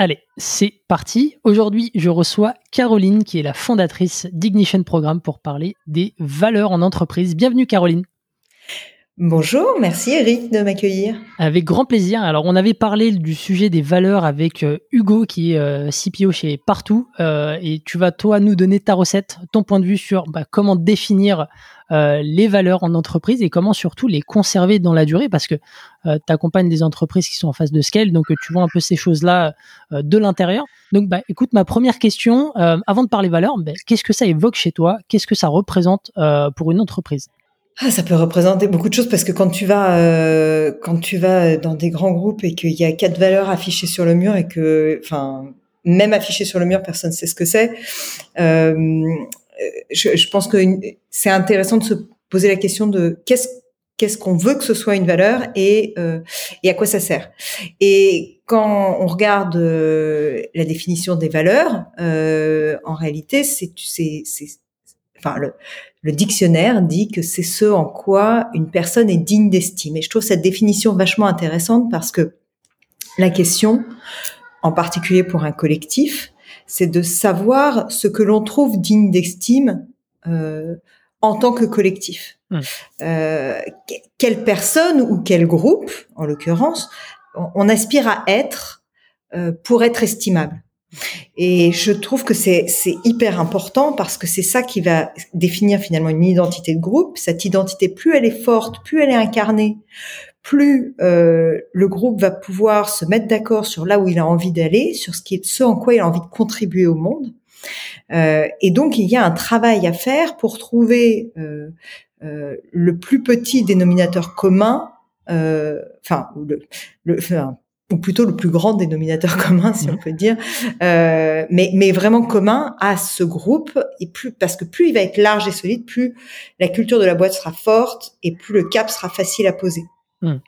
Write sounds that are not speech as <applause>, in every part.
Allez, c'est parti. Aujourd'hui, je reçois Caroline, qui est la fondatrice d'Ignition Programme, pour parler des valeurs en entreprise. Bienvenue, Caroline. Bonjour, merci Eric de m'accueillir. Avec grand plaisir. Alors, on avait parlé du sujet des valeurs avec euh, Hugo, qui est euh, CPO chez Partout, euh, et tu vas toi nous donner ta recette, ton point de vue sur bah, comment définir les valeurs en entreprise et comment surtout les conserver dans la durée, parce que tu accompagnes des entreprises qui sont en phase de scale, donc tu vois un peu ces choses-là de l'intérieur. Donc, bah, écoute, ma première question, avant de parler valeurs, bah, qu'est-ce que ça évoque chez toi? Qu'est-ce que ça représente pour une entreprise? Ah, ça peut représenter beaucoup de choses parce que quand tu vas euh, quand tu vas dans des grands groupes et qu'il y a quatre valeurs affichées sur le mur et que enfin même affichées sur le mur personne ne sait ce que c'est euh, je, je, pense que c'est intéressant de se poser la question de qu'est-ce qu'est-ce qu'on veut que ce soit une valeur et euh, et à quoi ça sert. Et quand on regarde euh, la définition des valeurs euh, en réalité c'est c'est enfin le, le dictionnaire dit que c'est ce en quoi une personne est digne d'estime. Et je trouve cette définition vachement intéressante parce que la question, en particulier pour un collectif, c'est de savoir ce que l'on trouve digne d'estime euh, en tant que collectif. Mmh. Euh, quelle personne ou quel groupe, en l'occurrence, on, aspire à être euh, pour être estimable. Et je trouve que c'est hyper important parce que c'est ça qui va définir finalement une identité de groupe. Cette identité, plus elle est forte, plus elle est incarnée, plus euh, le groupe va pouvoir se mettre d'accord sur là où il a envie d'aller, sur ce qui est ce en quoi il a envie de contribuer au monde. Euh, et donc il y a un travail à faire pour trouver euh, euh le plus petit dénominateur commun, euh, enfin le, le enfin, ou plutôt le plus grand dénominateur <laughs> commun, si on peut dire, euh, mais, mais vraiment commun à ce groupe, et plus parce que plus il va être large et solide, plus la culture de la boîte sera forte et plus le cap sera facile à poser. Hmm.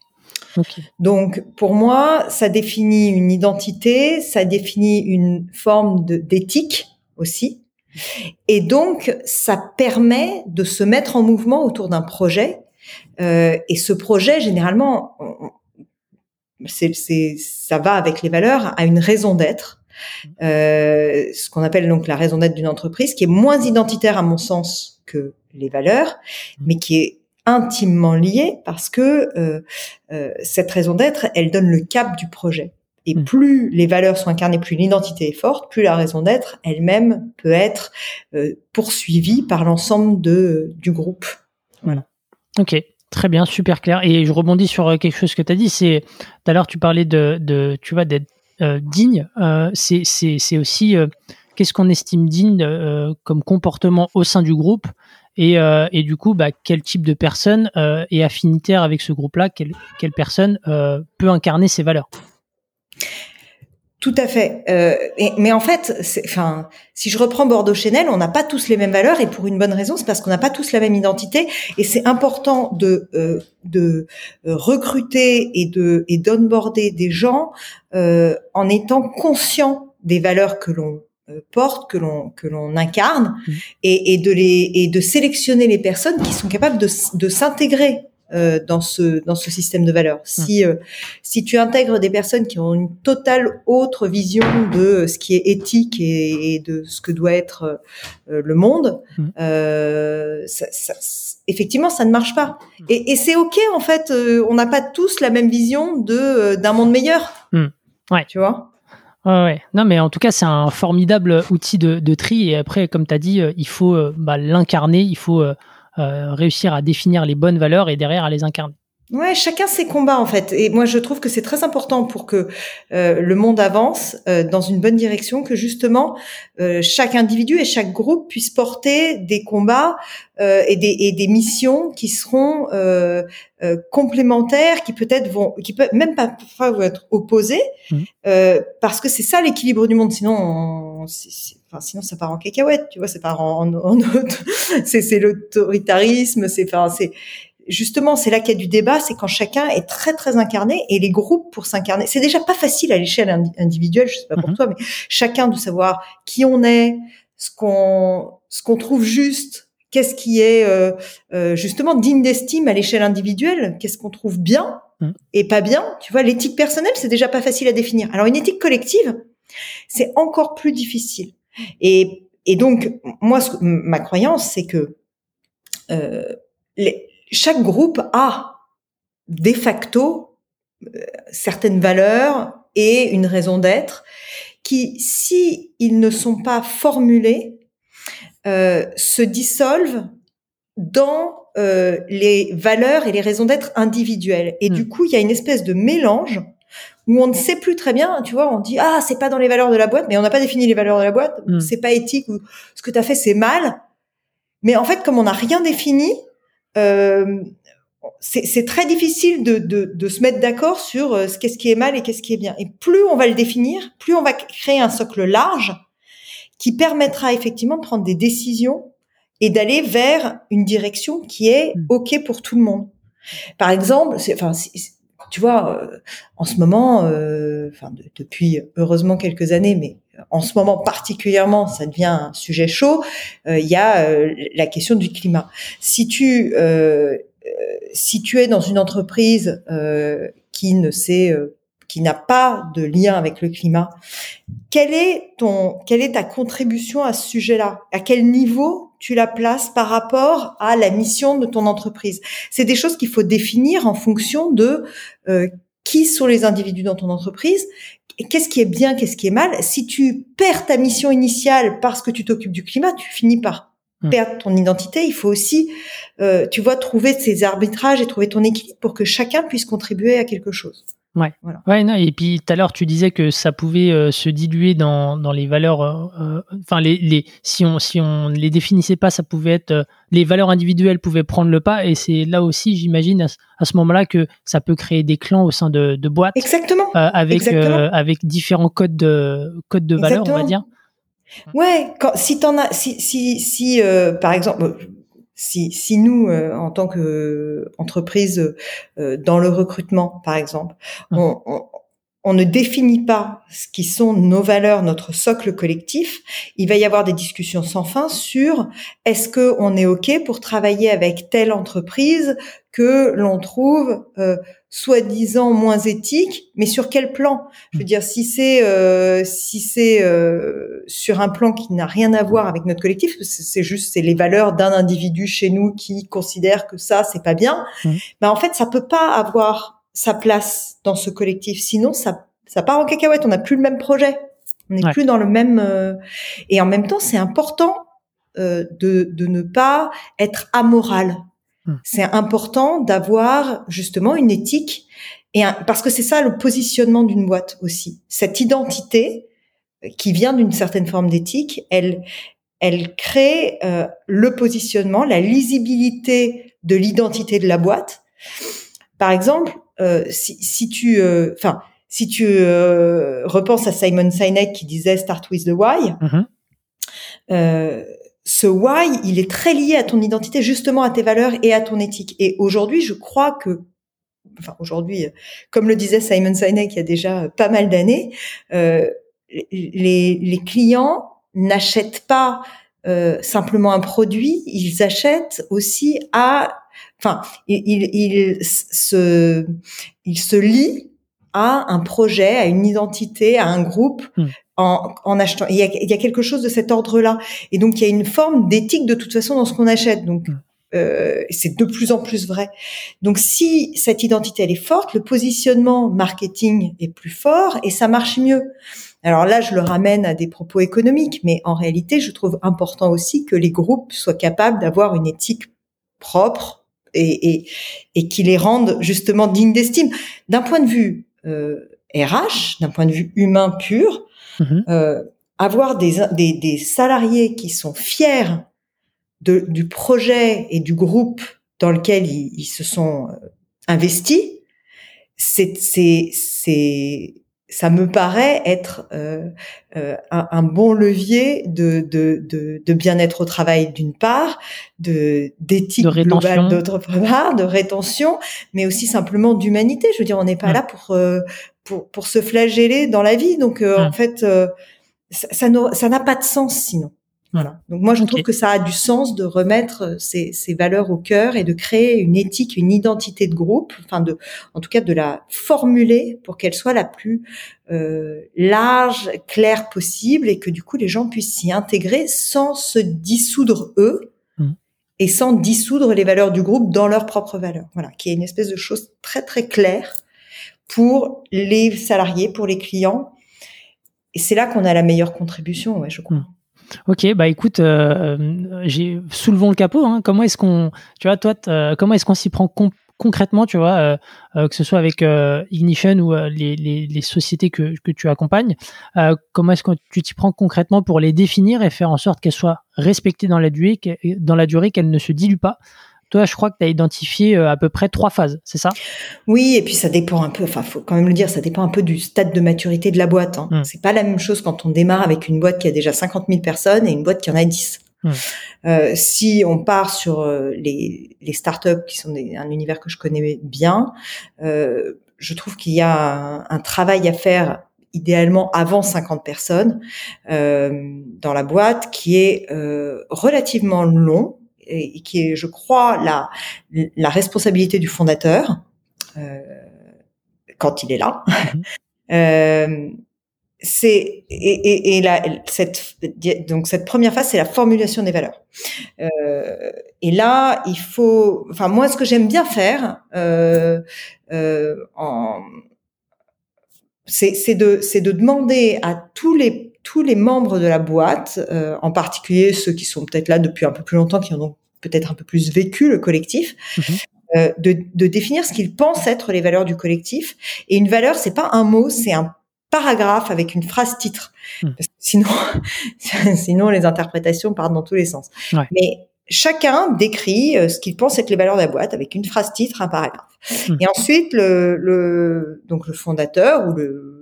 Donc, pour moi, ça définit une identité, ça définit une forme d'éthique aussi, et donc ça permet de se mettre en mouvement autour d'un projet. Euh, et ce projet, généralement, c'est, c'est, ça va avec les valeurs, a une raison d'être, euh, ce qu'on appelle donc la raison d'être d'une entreprise, qui est moins identitaire à mon sens que les valeurs, mais qui est intimement liée parce que euh, euh, cette raison d'être, elle donne le cap du projet. Et mm. plus les valeurs sont incarnées, plus l'identité est forte, plus la raison d'être elle-même peut être poursuivie par l'ensemble de du groupe. Voilà. Ok. Très bien, super clair. Et je rebondis sur euh, quelque chose que tu as dit. C'est tout à l'heure tu parlais de, tu vois d'être euh, digne. Euh, c'est aussi qu'est-ce qu'on estime digne comme comportement au sein du groupe? Et, et du coup bah, quel type de personne est affinitaire avec ce groupe-là? Quelle quelle personne peut incarner ces valeurs? Tout à fait. Euh, mais en fait, enfin, si je reprends Bordeaux Chanel, on n'a pas tous les mêmes valeurs et pour une bonne raison, c'est parce qu'on n'a pas tous la même identité et c'est important de euh, de euh, recruter et de et d'onboarder des gens euh, en étant conscient des valeurs que l'on euh, porte, que l'on que l'on incarne mmh. et, et de les et de sélectionner les personnes qui sont capables de de s'intégrer euh, dans ce dans ce système de valeurs. Si euh, si tu intègres des personnes qui ont une totale autre vision de ce qui est éthique et, de ce que doit être euh, le monde, ça, ça, effectivement, ça ne marche pas. Et, et c'est ok en fait. on n'a pas tous la même vision de d'un monde meilleur. Hmm. Ouais. Tu vois? Ouais, ouais. Non, mais en tout cas, c'est un formidable outil de, de tri. Et après, comme tu as dit, il faut bah, l'incarner, il faut réussir à définir les bonnes valeurs et derrière à les incarner. Ouais, chacun ses combats en fait. Et moi, je trouve que c'est très important pour que euh, le monde avance euh, dans une bonne direction, que justement euh, chaque individu et chaque groupe puisse porter des combats et des, et, des, missions qui seront complémentaires, qui peut-être vont, qui peuvent même pas parfois être opposées, mmh. parce que c'est ça l'équilibre du monde. Sinon, on, enfin, sinon ça part en cacahuète, tu vois, ça part en, en, en <laughs> c'est l'autoritarisme, c'est enfin c'est justement, c'est là qu'il y a du débat, c'est quand chacun est très très incarné et les groupes pour s'incarner. C'est déjà pas facile à l'échelle individuelle, je sais pas pour mhm. toi, mais chacun de savoir qui on est, ce qu'on ce qu'on trouve juste, qu'est-ce qui est euh, euh, justement digne d'estime à l'échelle individuelle, qu'est-ce qu'on trouve bien mhm. et pas bien. Tu vois, l'éthique personnelle, c'est déjà pas facile à définir. Alors une éthique collective, c'est encore plus difficile. Et, et donc, moi, ce, ma croyance, c'est que euh, les, chaque groupe a de facto euh, certaines valeurs et une raison d'être qui, si ils ne sont pas formulés, euh, se dissolvent dans les valeurs et les raisons d'être individuelles. Et du hmm. coup, il y a une espèce de mélange où on ne sait plus très bien, tu vois, on dit ah c'est pas dans les valeurs de la boîte, mais on n'a pas défini les valeurs de la boîte, hmm. c'est pas éthique ou ce que tu as fait c'est mal. Mais en fait, comme on n'a rien défini, euh, c'est très difficile de, de, de se mettre d'accord sur euh, ce qu'est-ce qui est mal et qu'est-ce qui est bien. Et plus on va le définir, plus on va créer un socle large qui permettra effectivement de prendre des décisions et d'aller vers une direction qui est mm. ok pour tout le monde. Par exemple, enfin, tu vois, euh, en ce moment, euh, enfin depuis heureusement quelques années, mais en ce moment particulièrement, ça devient un sujet chaud. Euh, il y a la question du climat. Si tu si tu es dans une entreprise qui ne sait qui n'a pas de lien avec le climat, quelle est ton, quelle est ta contribution à ce sujet-là? À quel niveau tu la places par rapport à la mission de ton entreprise C'est des choses qu'il faut définir en fonction de euh, qui sont les individus dans ton entreprise, qu'est-ce qui est bien, qu'est-ce qui est mal? Si tu perds ta mission initiale parce que tu t'occupes du climat, tu finis par hmm. perdre ton identité. Il faut aussi, euh, tu vois, trouver ces arbitrages et trouver ton équilibre pour que chacun puisse contribuer à quelque chose. Ouais. Voilà. Ouais, non, et puis tout à l'heure, tu disais que ça pouvait euh, se diluer dans, dans les valeurs. Euh, euh, enfin, les, les, si on si on les définissait pas, ça pouvait être les valeurs individuelles pouvaient prendre le pas, et c'est là aussi, j'imagine, à, ce moment-là que ça peut créer des clans au sein de, de boîtes. Exactement. avec avec différents codes de codes de valeurs, on va dire. Ouais, quand, si t'en as, si si si par exemple si, si nous, euh, en tant que entreprise, euh, dans le recrutement, par exemple, mmh. on, on, ne définit pas ce qui sont nos valeurs, notre socle collectif, il va y avoir des discussions sans fin sur est-ce que on est ok pour travailler avec telle entreprise que l'on trouve euh, soi-disant moins éthique, mais sur quel plan? Je veux dire, si c'est euh, si c'est euh, sur un plan qui n'a rien à voir avec notre collectif, c'est juste c'est les valeurs d'un individu chez nous qui considère que ça c'est pas bien. Mmh. Ben en fait, ça peut pas avoir sa place dans ce collectif. Sinon, ça ça part en cacahuète. On n'a plus le même projet. On n'est plus dans le même. Euh, et en même temps, c'est important de de ne pas être amoral. C'est important d'avoir justement une éthique et parce que c'est ça le positionnement d'une boîte aussi. Cette identité euh, qui vient d'une certaine forme d'éthique, elle elle crée euh, le positionnement, la lisibilité de l'identité de la boîte. Par exemple, euh, si, si, tu, enfin, si tu repenses à Simon Sinek qui disait "Start with the why", mm-hmm ce why, il est très lié à ton identité, justement à tes valeurs et à ton éthique. Et aujourd'hui, je crois que, enfin aujourd'hui, comme le disait Simon Sinek il y a déjà pas mal d'années, euh, les, les, clients n'achètent pas euh, simplement un produit, ils achètent aussi à, enfin, ils, ils, se, ils se lient à un projet, à une identité, à un groupe. Hmm en, achetant. Il y, a, il y, a, quelque chose de cet ordre-là. Et donc, il y a une forme d'éthique de toute façon dans ce qu'on achète. Donc, mm. euh, c'est de plus en plus vrai. Donc, si cette identité, elle est forte, le positionnement marketing est plus fort et ça marche mieux. Alors là, je le ramène à des propos économiques, mais en réalité, je trouve important aussi que les groupes soient capables d'avoir une éthique propre, et, et, et qui les rendent justement dignes d'estime. D'un point de vue RH, d'un point de vue humain pur, euh, avoir des, des, des salariés qui sont fiers de, du projet et du groupe dans lequel ils, ils se sont euh, investis, c'est, c'est, ça me paraît être euh, euh, un, un bon levier de, de, de, de bien-être au travail d'une part, de d'éthique globale d'autre part, de rétention, mais aussi simplement d'humanité. Je veux dire, on n'est pas là pour, euh, pour pour se flageller dans la vie. Donc euh, Mm. en fait, euh, ça ça n'a ça n'a pas de sens sinon. Voilà. Donc moi je trouve que ça a du sens de remettre euh, ces, ces valeurs au cœur et de créer une éthique, une identité de groupe, enfin de, en tout cas de la formuler pour qu'elle soit la plus euh, large, claire possible et que du coup les gens puissent s'y intégrer sans se dissoudre eux Mhm. et sans dissoudre les valeurs du groupe dans leurs propres valeurs. Voilà, qui est une espèce de chose très très claire pour les salariés, pour les clients. Et c'est là qu'on a la meilleure contribution, ouais, je crois. Mhm. Ok, bah écoute, euh, soulevons le capot. Hein. Comment est-ce qu'on, tu vois, toi, euh, comment est-ce qu'on s'y prend con- concrètement, tu vois, euh, euh, que ce soit avec euh, Ignition ou euh, les, les, les sociétés que, que tu accompagnes, comment est-ce que tu t'y prends concrètement pour les définir et faire en sorte qu'elles soient respectées dans la durée, dans la durée, qu'elles ne se diluent pas. Toi, je crois que tu as identifié euh, à peu près trois phases, c'est ça? Oui, et puis ça dépend un peu, enfin, faut quand même le dire, ça dépend un peu du stade de maturité de la boîte. Hein. Mm. C'est pas la même chose quand on démarre avec une boîte qui a déjà 50 000 personnes et une boîte qui en a 10. Mm. Euh, si on part sur euh, les, les startups qui sont des- un univers que je connais bien, euh, je trouve qu'il y a un, un travail à faire idéalement avant 50 personnes dans la boîte qui est relativement long et qui est, je crois, la, la responsabilité du fondateur euh, quand il est là. Mhm. <laughs> Euh, c'est et, et, et la, cette donc cette première phase c'est la formulation des valeurs euh, et là il faut enfin moi ce que j'aime bien faire euh, euh, en c'est de c'est de demander à tous les tous les membres de la boîte euh, en particulier ceux qui sont peut-être là depuis un peu plus longtemps qui en ont peut-être un peu plus vécu le collectif Mhm. euh, de, de définir ce qu'ils pensent être les valeurs du collectif et une valeur c'est pas un mot c'est un paragraphe avec une phrase titre parce que sinon <laughs> sinon les interprétations partent dans tous les sens Ouais. mais chacun décrit euh, ce qu'il pense être les valeurs de la boîte avec une phrase titre un paragraphe Mhm. et ensuite le, le donc le fondateur ou le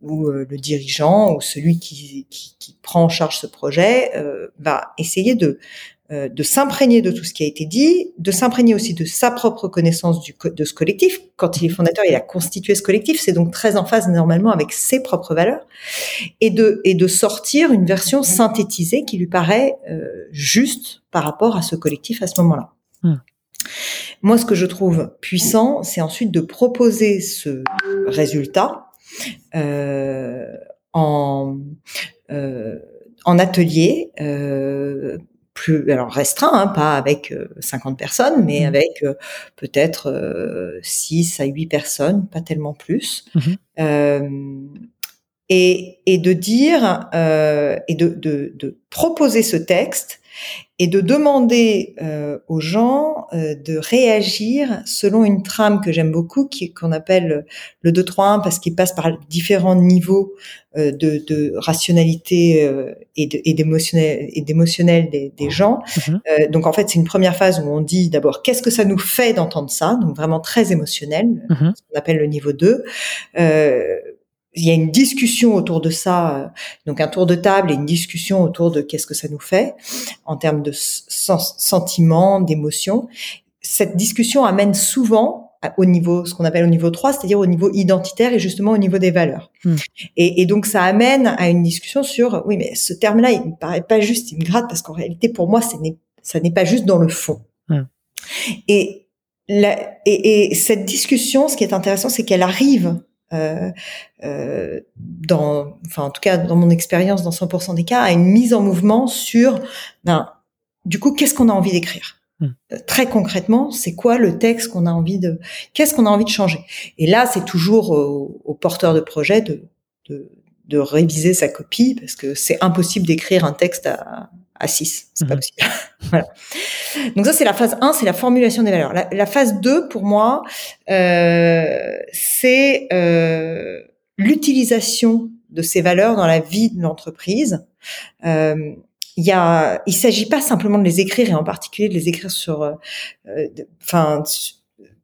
ou euh, le dirigeant ou celui qui, qui, qui prend en charge ce projet euh, va essayer de euh, de s'imprégner de tout ce qui a été dit, de s'imprégner aussi de sa propre connaissance du de ce collectif. Quand il est fondateur, il a constitué ce collectif, c'est donc très en phase normalement avec ses propres valeurs, et de et de sortir une version synthétisée qui lui paraît euh, juste par rapport à ce collectif à ce moment-là. Hmm. Moi, ce que je trouve puissant, c'est ensuite de proposer ce résultat en euh, en atelier euh, plus alors restreint, hein, pas avec euh, 50 personnes, mais Mhm. avec euh, peut-être euh, 6 à 8 personnes, pas tellement plus. Mhm. Euh, et, et de dire euh, et de, de, de proposer ce texte et de demander euh, aux gens euh, de réagir selon une trame que j'aime beaucoup, qui qu'on appelle le 2-3-1 parce qu'il passe par différents niveaux euh, de, de rationalité euh, et de- et d'émotionnel et d'émotionnel des, des gens. Mhm. Euh, donc en fait, c'est une première phase où on dit d'abord qu'est-ce que ça nous fait d'entendre ça, donc vraiment très émotionnel, Mhm. ce qu'on appelle le niveau 2. Il y a une discussion autour de ça, euh, donc un tour de table et une discussion autour de qu'est-ce que ça nous fait en termes de sens- sentiments, d'émotions. Cette discussion amène souvent au niveau, ce qu'on appelle au niveau 3, c'est-à-dire au niveau identitaire et justement au niveau des valeurs. Hmm. Et, et donc ça amène à une discussion sur, oui, mais ce terme-là, il me paraît pas juste, il me gratte parce qu'en réalité, pour moi, ça n'est pas juste dans le fond. Et, la, et, et cette discussion, ce qui est intéressant, c'est qu'elle arrive euh, euh, dans, enfin en tout cas dans mon expérience, dans 100% des cas, à une mise en mouvement sur, ben, du coup, qu'est-ce qu'on a envie d'écrire? Hmm. Euh, Très concrètement, c'est quoi le texte qu'on a envie de, qu'est-ce qu'on a envie de changer? Et là, c'est toujours au, au porteur de projet de, de, de réviser sa copie parce que c'est impossible d'écrire un texte à, à 6. C'est pas mhm. possible. <laughs> voilà. Donc ça, c'est la phase 1, c'est la formulation des valeurs. La, phase 2, pour moi, euh, c'est euh, l'utilisation de ces valeurs dans la vie de l'entreprise. Euh, il y a, il s'agit pas simplement de les écrire et en particulier de les écrire sur, euh, enfin,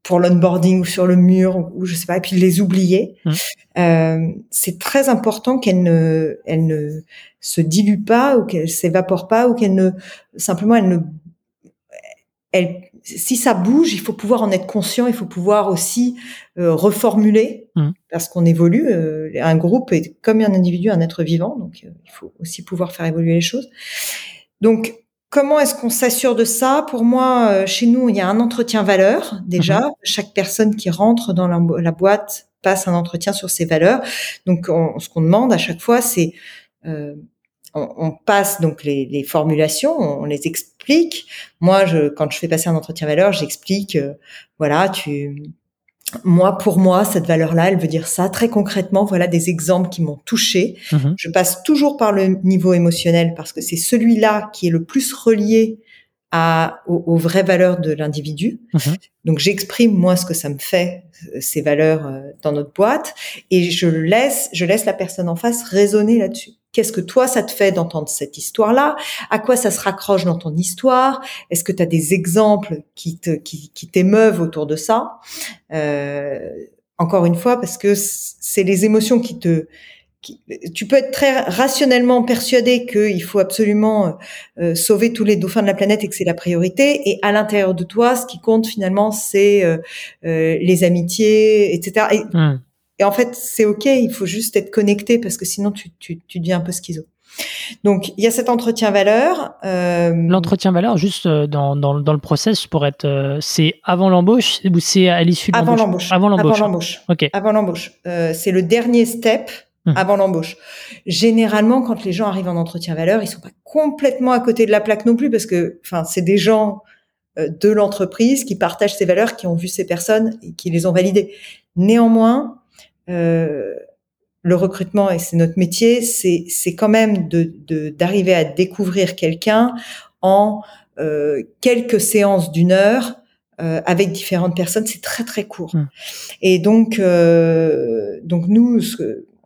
pour l'onboarding ou sur le mur ou, je sais pas, et puis les oublier. Mmh. Euh, c'est très important qu'elles ne, elles ne se diluent pas ou qu'elles s'évaporent pas ou qu'elles ne, simplement elles ne, elles, si ça bouge, il faut pouvoir en être conscient, il faut pouvoir aussi euh, reformuler mmh. parce qu'on évolue. Euh, un groupe est comme un individu, un être vivant, donc euh, il faut aussi pouvoir faire évoluer les choses. Donc Comment est-ce qu'on s'assure de ça? Pour moi, euh, chez nous, il y a un entretien valeur déjà. Mhm. Chaque personne qui rentre dans la, boîte passe un entretien sur ses valeurs. Donc, ce qu'on demande à chaque fois, c'est euh, on, passe donc les, formulations, on, les explique. Moi, je, quand je fais passer un entretien valeur, j'explique, euh, voilà, tu moi, pour moi, cette valeur-là, elle veut dire ça. Très concrètement, voilà des exemples qui m'ont touché. Mhm. Je passe toujours par le niveau émotionnel parce que c'est celui-là qui est le plus relié à, aux, vraies valeurs de l'individu. Mhm. Donc, j'exprime moi ce que ça me fait euh, ces valeurs euh, dans notre boîte et je laisse, je laisse la personne en face raisonner là-dessus. Qu'est-ce que toi, ça te fait d'entendre cette histoire-là? À quoi ça se raccroche dans ton histoire? Est-ce que tu as des exemples qui te qui, qui t'émeuvent autour de ça? Euh, Encore une fois, parce que c'est les émotions qui te tu peux être très rationnellement persuadé qu'il faut absolument euh, sauver tous les dauphins de la planète et que c'est la priorité. Et à l'intérieur de toi, ce qui compte finalement, c'est euh, euh les amitiés, etc. Et. Et en fait, c'est ok. Il faut juste être connecté parce que sinon, tu, tu, tu deviens un peu schizo. Donc, il y a cet entretien valeur. Euh... L'entretien valeur, juste euh, dans, dans, dans, le process, pour être, euh, c'est avant l'embauche ou c'est à l'issue de Avant l'embauche? Avant l'embauche. Avant l'embauche. Ok. Avant l'embauche. Euh, c'est le dernier step hum. avant l'embauche. Généralement, quand les gens arrivent en entretien valeur, ils sont pas complètement à côté de la plaque non plus parce que, enfin, c'est des gens euh, de l'entreprise qui partagent ces valeurs, qui ont vu ces personnes et qui les ont validées. Néanmoins, le recrutement et c'est notre métier, c'est c'est quand même de d'arriver à découvrir quelqu'un en euh, quelques séances d'une heure euh, avec différentes personnes, c'est très très court. Mmh. Et donc euh, donc nous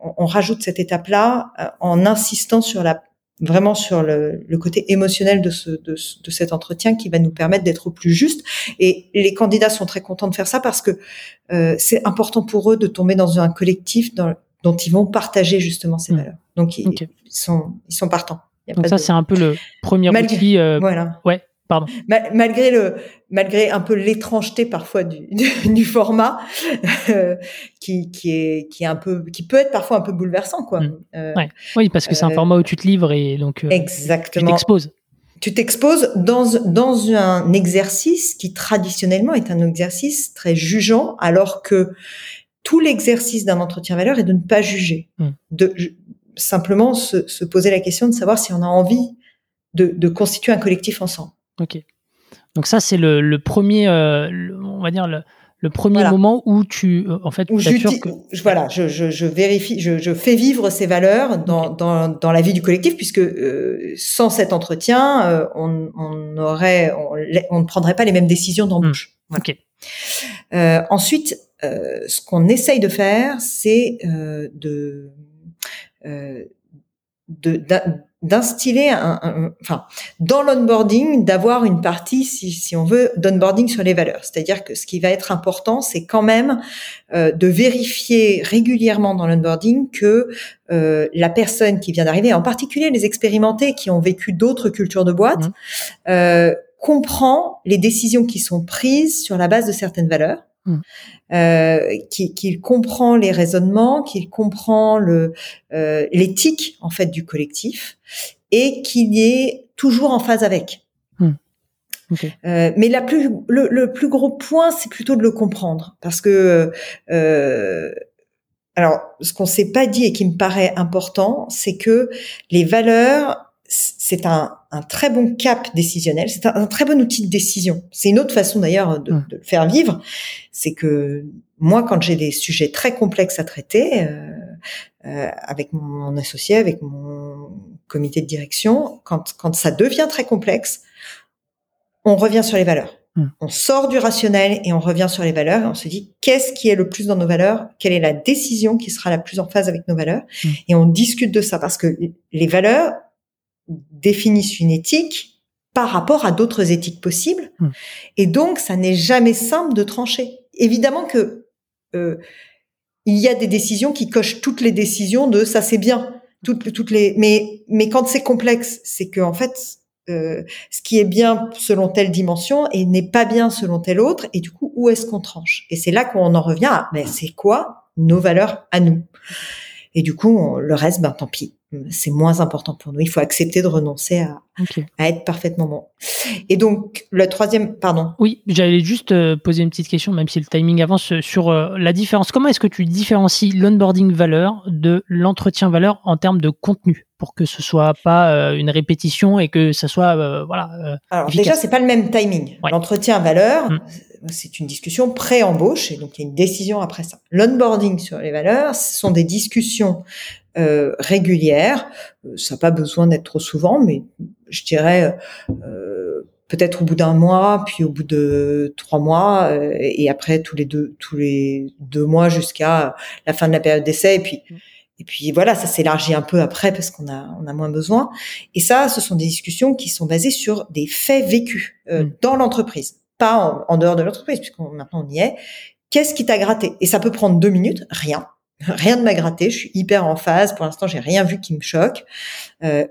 on, on, rajoute cette étape là euh, en insistant sur la vraiment sur le, le, côté émotionnel de, ce, de, de, cet entretien qui va nous permettre d'être au plus juste. Et les candidats sont très contents de faire ça parce que euh, c'est important pour eux de tomber dans un collectif dans, dont ils vont partager justement ces mmh. valeurs. Donc ils, sont ils sont partants. Donc ça c'est un peu le premier outil. Euh, voilà. Ouais. Pardon. malgré le, malgré un peu l'étrangeté parfois du, <laughs> du, format, euh, qui, qui est, qui est un peu, qui peut être parfois un peu bouleversant, quoi. Mmh. Euh, ouais. Oui, parce que c'est un euh, format où tu te livres et donc exactement. tu t'exposes. Tu t'exposes dans, dans un exercice qui traditionnellement est un exercice très jugeant, alors que tout l'exercice d'un entretien valeur est de ne pas juger, mmh. de simplement se, se, poser la question de savoir si on a envie de, de constituer un collectif ensemble. Ok. Donc ça, c'est le, le, premier, euh, on va dire le, le premier moment où tu, euh, en fait, où que... voilà, je, je, je vérifie, je, je, fais vivre ces valeurs dans, dans, dans, la vie du collectif, puisque euh, sans cet entretien, euh, on, on, aurait, on, ne prendrait pas les mêmes décisions d'embauche. Mmh. Ok. ensuite, ce qu'on essaye de faire, c'est de de d'instiller un, enfin dans l'onboarding d'avoir une partie si, si on veut d'onboarding sur les valeurs c'est-à-dire que ce qui va être important c'est quand même euh, de vérifier régulièrement dans l'onboarding que euh, la personne qui vient d'arriver en particulier les expérimentés qui ont vécu d'autres cultures de boîte mmh. euh, comprend les décisions qui sont prises sur la base de certaines valeurs mmh. Euh, qu'il comprend les raisonnements, qu'il comprend le euh, l'éthique en fait du collectif et qu'il est toujours en phase avec. Hmm. Euh, mais la plus, le, le plus gros point, c'est plutôt de le comprendre, parce que euh, alors ce qu'on s'est pas dit et qui me paraît important, c'est que les valeurs c'est un, un, très bon cap décisionnel, c'est un, très bon outil de décision. C'est une autre façon d'ailleurs de, de, le faire vivre. C'est que moi, quand j'ai des sujets très complexes à traiter, euh, euh, avec mon associé, avec mon comité de direction, quand, quand ça devient très complexe, on revient sur les valeurs. On sort du rationnel et on revient sur les valeurs et on se dit qu'est-ce qui est le plus dans nos valeurs, quelle est la décision qui sera la plus en phase avec nos valeurs? Et on discute de ça parce que les valeurs définissent une éthique par rapport à d'autres éthiques possibles hmm. et donc ça n'est jamais simple de trancher. Évidemment que euh, il y a des décisions qui cochent toutes les décisions de ça c'est bien toutes toutes les mais mais quand c'est complexe c'est que en fait euh, ce qui est bien selon telle dimension et n'est pas bien selon telle autre. Et du coup, où est-ce qu'on tranche? Et c'est là qu'on en revient à, mais c'est quoi nos valeurs à nous? Et du coup, le reste, ben tant pis c'est moins important pour nous. Il faut accepter de renoncer à, à être parfaitement bon. Et donc, le troisième, pardon. Oui, j'allais juste euh, poser une petite question, même si le timing avance, euh, sur euh, la différence. Comment est-ce que tu différencies l'onboarding valeur de l'entretien valeur en termes de contenu? Pour que ce soit pas une répétition et que ça soit voilà. Alors déjà, c'est pas le même timing. L'entretien valeur, mm. c'est une discussion pré-embauche et donc il y a une décision après ça. L'onboarding sur les valeurs, ce sont des discussions euh, régulière. Euh, ça n'a pas besoin d'être trop souvent, mais je dirais euh, peut-être au bout d'un mois, puis au bout de trois mois, et après tous les deux tous les deux mois jusqu'à la fin de la période d'essai, et puis et puis voilà, ça s'élargit un peu après parce qu'on a on a moins besoin. Et ça, ce sont des discussions qui sont basées sur des faits vécus mm. dans l'entreprise, pas en, en, dehors de l'entreprise, puisque maintenant on y est. Qu'est-ce qui t'a gratté? Et ça peut prendre deux minutes, rien rien ne m'a gratté, je suis hyper en phase. Pour l'instant, j'ai rien vu qui me choque. Euh,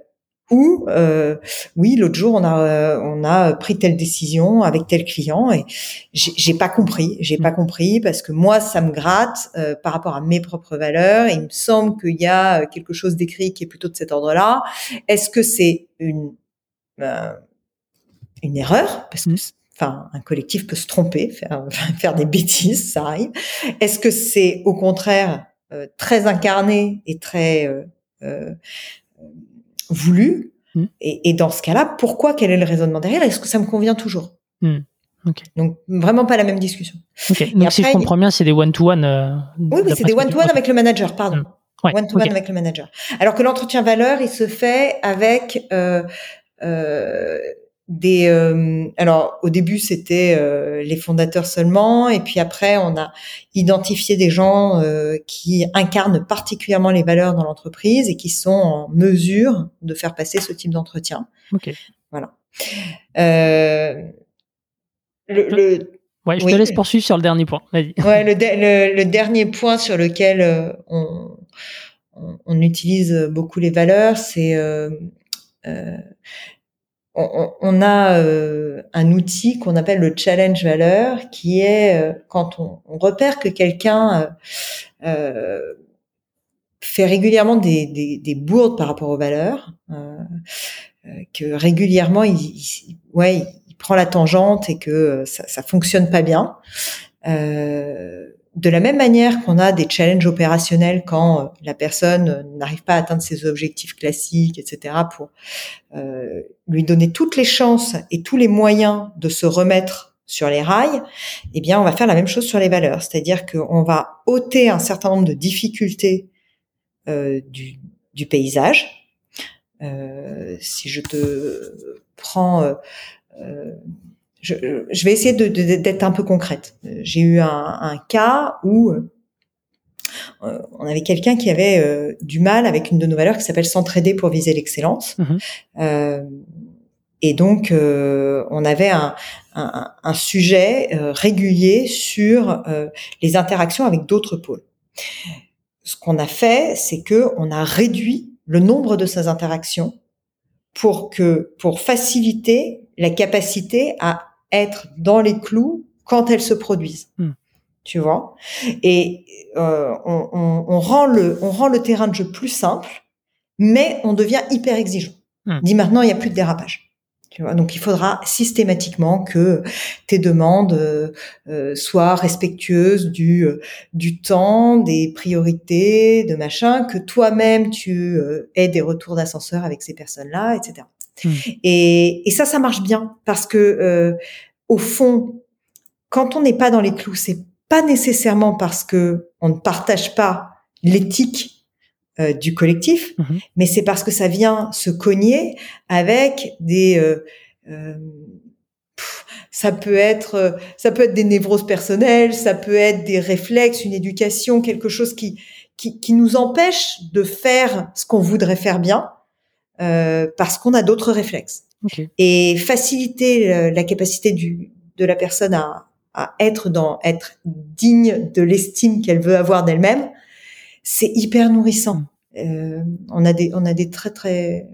ou euh, oui, l'autre jour on a euh, on a pris telle décision avec tel client et j'ai pas compris, j'ai pas compris parce que moi ça me gratte euh, par rapport à mes propres valeurs. Et il me semble qu'il y a quelque chose d'écrit qui est plutôt de cet ordre-là. Est-ce que c'est une euh, une erreur? Parce que mmh. Enfin, un collectif peut se tromper, faire, <laughs> faire des bêtises, ça arrive. Est-ce que c'est au contraire euh, très incarné et très euh, euh, voulu. Hmm. Et, et, dans ce cas-là, pourquoi Quel est le raisonnement derrière Est-ce que ça me convient toujours? Hmm. Donc vraiment pas la même discussion. Donc si je comprends bien, c'est des one-to-one. oui, oui c'est des one-to-one avec le manager, pardon. Hmm. one-to-one avec le manager. Alors que l'entretien valeur, il se fait avec euh, euh, des euh, alors au début c'était euh, les fondateurs seulement et puis après on a identifié des gens euh, qui incarnent particulièrement les valeurs dans l'entreprise et qui sont en mesure de faire passer ce type d'entretien. Ok. Voilà. le, le ouais, je te laisse poursuivre sur le dernier point. Ouais, le, le, le, dernier point sur lequel on, on, on utilise beaucoup les valeurs, c'est on, a euh, un outil qu'on appelle le challenge valeur, qui est euh, quand on, repère que quelqu'un euh, fait régulièrement des, des, bourdes par rapport aux valeurs, que régulièrement il, ouais, il prend la tangente et que ça, ça fonctionne pas bien. De la même manière qu'on a des challenges opérationnels quand euh, la personne euh, n'arrive pas à atteindre ses objectifs classiques, etc., pour euh, lui donner toutes les chances et tous les moyens de se remettre sur les rails, eh bien, on va faire la même chose sur les valeurs, c'est-à-dire qu'on va ôter un certain nombre de difficultés du, du, paysage. si je te prends je, je, vais essayer d'être un peu concrète. J'ai eu un, un, cas où euh, on avait quelqu'un qui avait euh, du mal avec une de nos valeurs qui s'appelle s'entraider pour viser l'excellence. Mhm. Euh, et donc, euh, on avait un, un, un sujet régulier sur les interactions avec d'autres pôles. Ce qu'on a fait, c'est que on a réduit le nombre de ces interactions pour que, pour faciliter la capacité à être dans les clous quand elles se produisent. Hmm. Tu vois? Et euh, on, on, on, rend le, on rend le terrain de jeu plus simple, mais on devient hyper exigeant. Hmm. Dit maintenant, il n'y a plus de dérapage. Tu vois Donc, il faudra systématiquement que tes demandes euh, euh soient respectueuses du, euh, du temps, des priorités, de machin, que toi-même tu euh, aies des retours d'ascenseur avec ces personnes-là, etc. Hmm. Et, et, ça, ça marche bien parce que euh, au fond, quand on n'est pas dans les clous, c'est pas nécessairement parce que on ne partage pas l'éthique euh, du collectif, Mhm. mais c'est parce que ça vient se cogner avec des euh, euh, pff, ça peut être euh, ça peut être des névroses personnelles, ça peut être des réflexes, une éducation, quelque chose qui qui, qui nous empêche de faire ce qu'on voudrait faire bien euh, parce qu'on a d'autres réflexes et faciliter la capacité du, de la personne à, à être dans être digne de l'estime qu'elle veut avoir d'elle-même, c'est hyper nourrissant. Euh, on a des on a des très très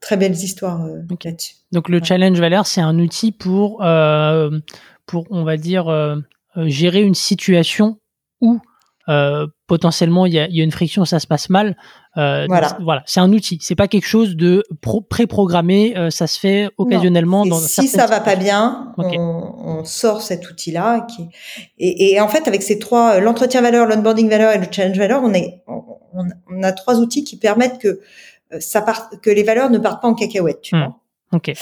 très belles histoires euh, là-dessus. Donc le Ouais. challenge valeur, c'est un outil pour, euh, pour on va dire, gérer une situation où potentiellement il y a, il y a une friction, ça se passe mal. Euh, Voilà. voilà, c'est un outil. C'est pas quelque chose de pro- pré-programmé. euh, ça se fait occasionnellement dans si ça va pas bien, on, on sort cet outil-là. Qui... Et, et en fait, avec ces trois, euh, l'entretien valeur, l'onboarding valeur et le challenge valeur, on, est, on, on a trois outils qui permettent que euh, ça parte, que les valeurs ne partent pas en cacahuète. Tu Hmm. vois Ok.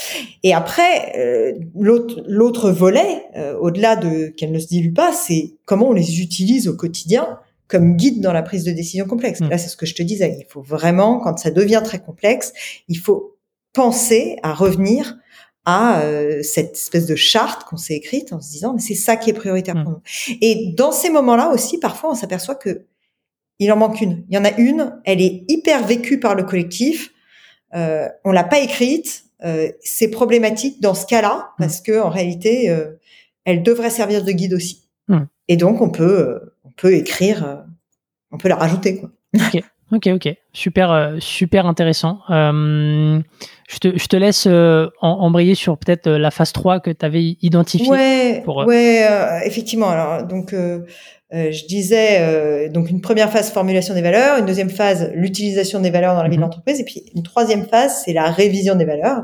Et après, euh, l'autre l'autre volet, euh, au-delà de qu'elles ne se diluent pas, c'est comment on les utilise au quotidien comme guide dans la prise de décision complexe. Mm. Là, c'est ce que je te disais. Il faut vraiment, quand ça devient très complexe, il faut penser à revenir à euh, cette espèce de charte qu'on s'est écrite en se disant mais c'est ça qui est prioritaire Mm. pour nous. Et dans ces moments-là aussi, parfois, on s'aperçoit que il en manque une. Il y en a une, elle est hyper vécue par le collectif. Euh, on l'a pas écrite. Euh, c'est problématique dans ce cas-là parce que en réalité, euh, elle devrait servir de guide aussi. Et donc on peut, euh, peut écrire, euh, on peut la rajouter quoi. Ok, ok, super, euh, super intéressant. Euh, je, te, je te laisse embrayer sur peut-être la phase 3 que tu avais identifiée. Ouais, pour, ouais, euh, effectivement. Alors donc euh, je disais donc une première phase formulation des valeurs, une deuxième phase l'utilisation des valeurs dans la vie de Mhm. l'entreprise, et puis une troisième phase c'est la révision des valeurs.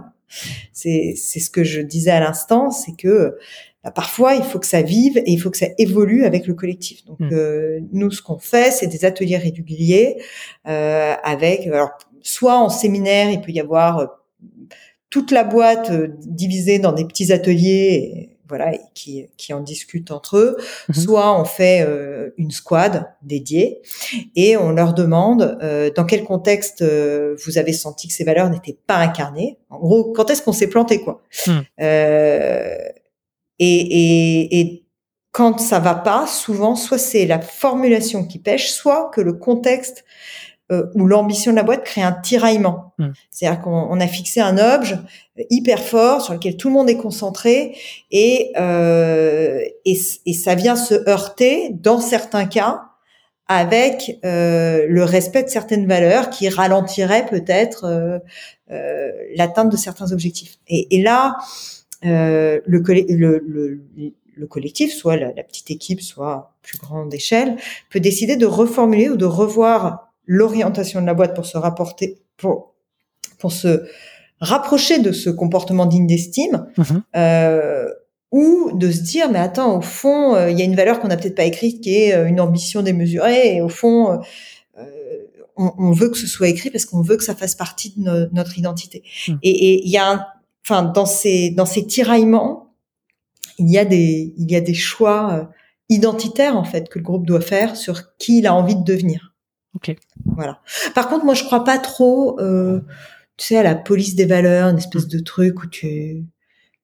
C'est ce que je disais à l'instant, c'est que bah, parfois il faut que ça vive et il faut que ça évolue avec le collectif. Donc euh, nous ce qu'on fait c'est des ateliers réguliers euh, avec alors soit en séminaire il peut y avoir euh, toute la boîte divisée dans des petits ateliers. et voilà, et qui, qui en discutent entre eux. Mhm. Soit on fait euh, une squad dédiée et on leur demande euh, dans quel contexte euh, vous avez senti que ces valeurs n'étaient pas incarnées. En gros, quand est-ce qu'on s'est planté quoi? Mhm. Et, et, et quand ça va pas, souvent, soit c'est la formulation qui pêche, soit que le contexte euh, ou l'ambition de la boîte crée un tiraillement. Mm. C'est-à-dire qu'on on a fixé un objet hyper fort sur lequel tout le monde est concentré et, euh, et, et ça vient se heurter, dans certains cas, avec euh, le respect de certaines valeurs qui ralentiraient peut-être euh, euh, l'atteinte de certains objectifs. Et, et là, le, colle- le, le, le collectif, soit la, la petite équipe, soit plus grande échelle, peut décider de reformuler ou de revoir l'orientation de la boîte pour se rapporter, pour, pour se rapprocher de ce comportement digne d'estime, Mhm. euh, ou de se dire, mais attends, au fond, euh, il y a une valeur qu'on n'a peut-être pas écrite qui est euh, une ambition démesurée, et au fond, euh, euh, on, on veut que ce soit écrit parce qu'on veut que ça fasse partie de no- notre identité. Mm. Et et il y a, un- enfin, dans ces dans ces tiraillements, il y a des il y a des choix euh, identitaires en fait que le groupe doit faire sur qui il a envie de devenir. Ok. Voilà. Par contre, moi, je crois pas trop, euh, tu sais, à la police des valeurs, une espèce de truc où tu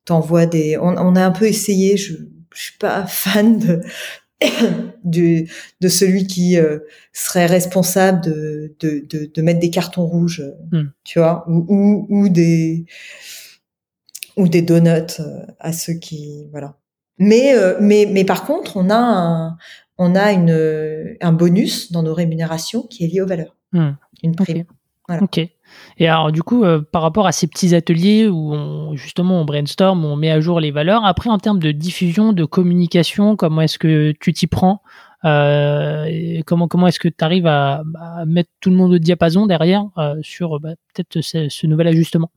t'envoies des. On, on a un peu essayé. Je, je suis pas <laughs> fan de <coughs> du, de celui qui euh, serait responsable de, de, de, de mettre des cartons rouges, Hmm. tu vois, ou, ou, ou des ou des donuts euh, à ceux qui voilà. Mais euh, mais mais par contre, on a un on a une un bonus dans nos rémunérations qui est lié aux valeurs, Hmm. une prime. Voilà. Ok. Et alors, du coup, euh, par rapport à ces petits ateliers où on, justement on brainstorm, on met à jour les valeurs, après en termes de diffusion, de communication, comment est-ce que tu t'y prends Euh, et Comment, comment est-ce que tu arrives à, à mettre tout le monde au diapason derrière euh, sur bah, peut-être ce, ce nouvel ajustement?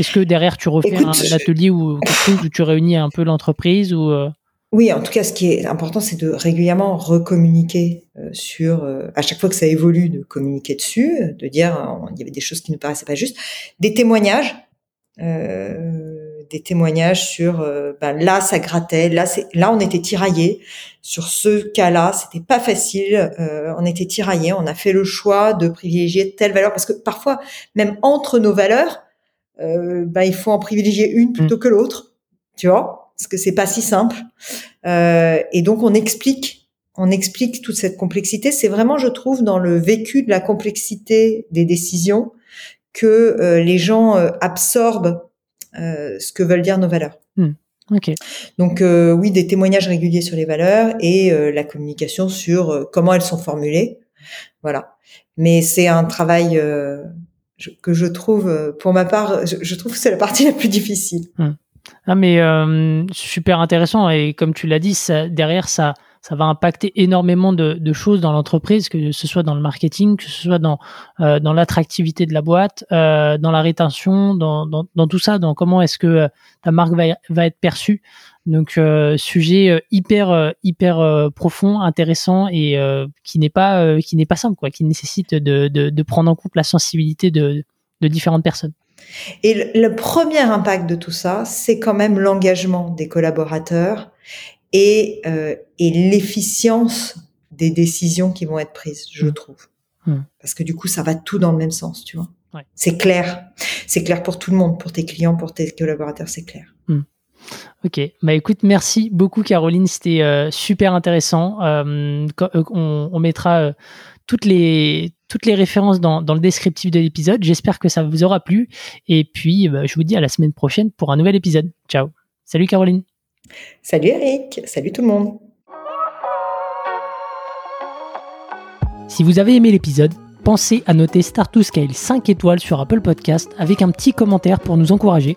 Est-ce que derrière tu refais Écoute, un, atelier ou quelque chose où tu réunis un peu l'entreprise ou euh, Oui, en tout cas, ce qui est important, c'est de régulièrement recommuniquer euh, sur, euh, à chaque fois que ça évolue, de communiquer dessus, de dire il y avait des choses qui ne paraissaient pas justes, des témoignages, euh, des témoignages sur ben là ça grattait, là c'est là on était tiraillé sur ce cas-là, c'était pas facile, on était tiraillé, on a fait le choix de privilégier telle valeur parce que parfois même entre nos valeurs, ben il faut en privilégier une plutôt mm. que l'autre, tu vois, parce que c'est pas si simple. et donc on explique on explique toute cette complexité. C'est vraiment, je trouve, dans le vécu de la complexité des décisions que euh, les gens euh, absorbent euh, ce que veulent dire nos valeurs. Hmm. Donc oui, des témoignages réguliers sur les valeurs et la communication sur comment elles sont formulées. Voilà. Mais c'est un travail que je trouve, pour ma part, je, trouve que c'est la partie <laughs> la plus difficile. Hmm. Ah mais super intéressant et comme tu l'as dit, derrière ça ça va impacter énormément de, de choses dans l'entreprise, que ce soit dans le marketing, que ce soit dans euh, dans l'attractivité de la boîte, euh, dans la rétention, dans, dans, dans, tout ça, dans comment est-ce que euh, ta marque va, va être perçue. Donc euh, sujet euh, hyper hyper profond, intéressant et qui n'est pas qui n'est pas simple quoi, qui nécessite de, de, de prendre en compte la sensibilité de, de différentes personnes. Et le, le premier impact de tout ça, c'est quand même l'engagement des collaborateurs et, euh, et l'efficience des décisions qui vont être prises, je mmh. trouve. Mmh. Parce que du coup, ça va tout dans le même sens, tu vois. Ouais. C'est clair. C'est clair pour tout le monde, pour tes clients, pour tes collaborateurs, c'est clair. Ok, bah écoute, merci beaucoup Caroline, c'était euh, super intéressant. Euh, euh on, on, mettra euh, toutes les toutes les références dans, dans le descriptif de l'épisode. J'espère que ça vous aura plu. Et puis, bah, je vous dis à la semaine prochaine pour un nouvel épisode. Ciao. Salut Caroline. Salut Eric, salut tout le monde. Si vous avez aimé l'épisode, pensez à noter Start to Scale 5 étoiles sur Apple Podcast avec un petit commentaire pour nous encourager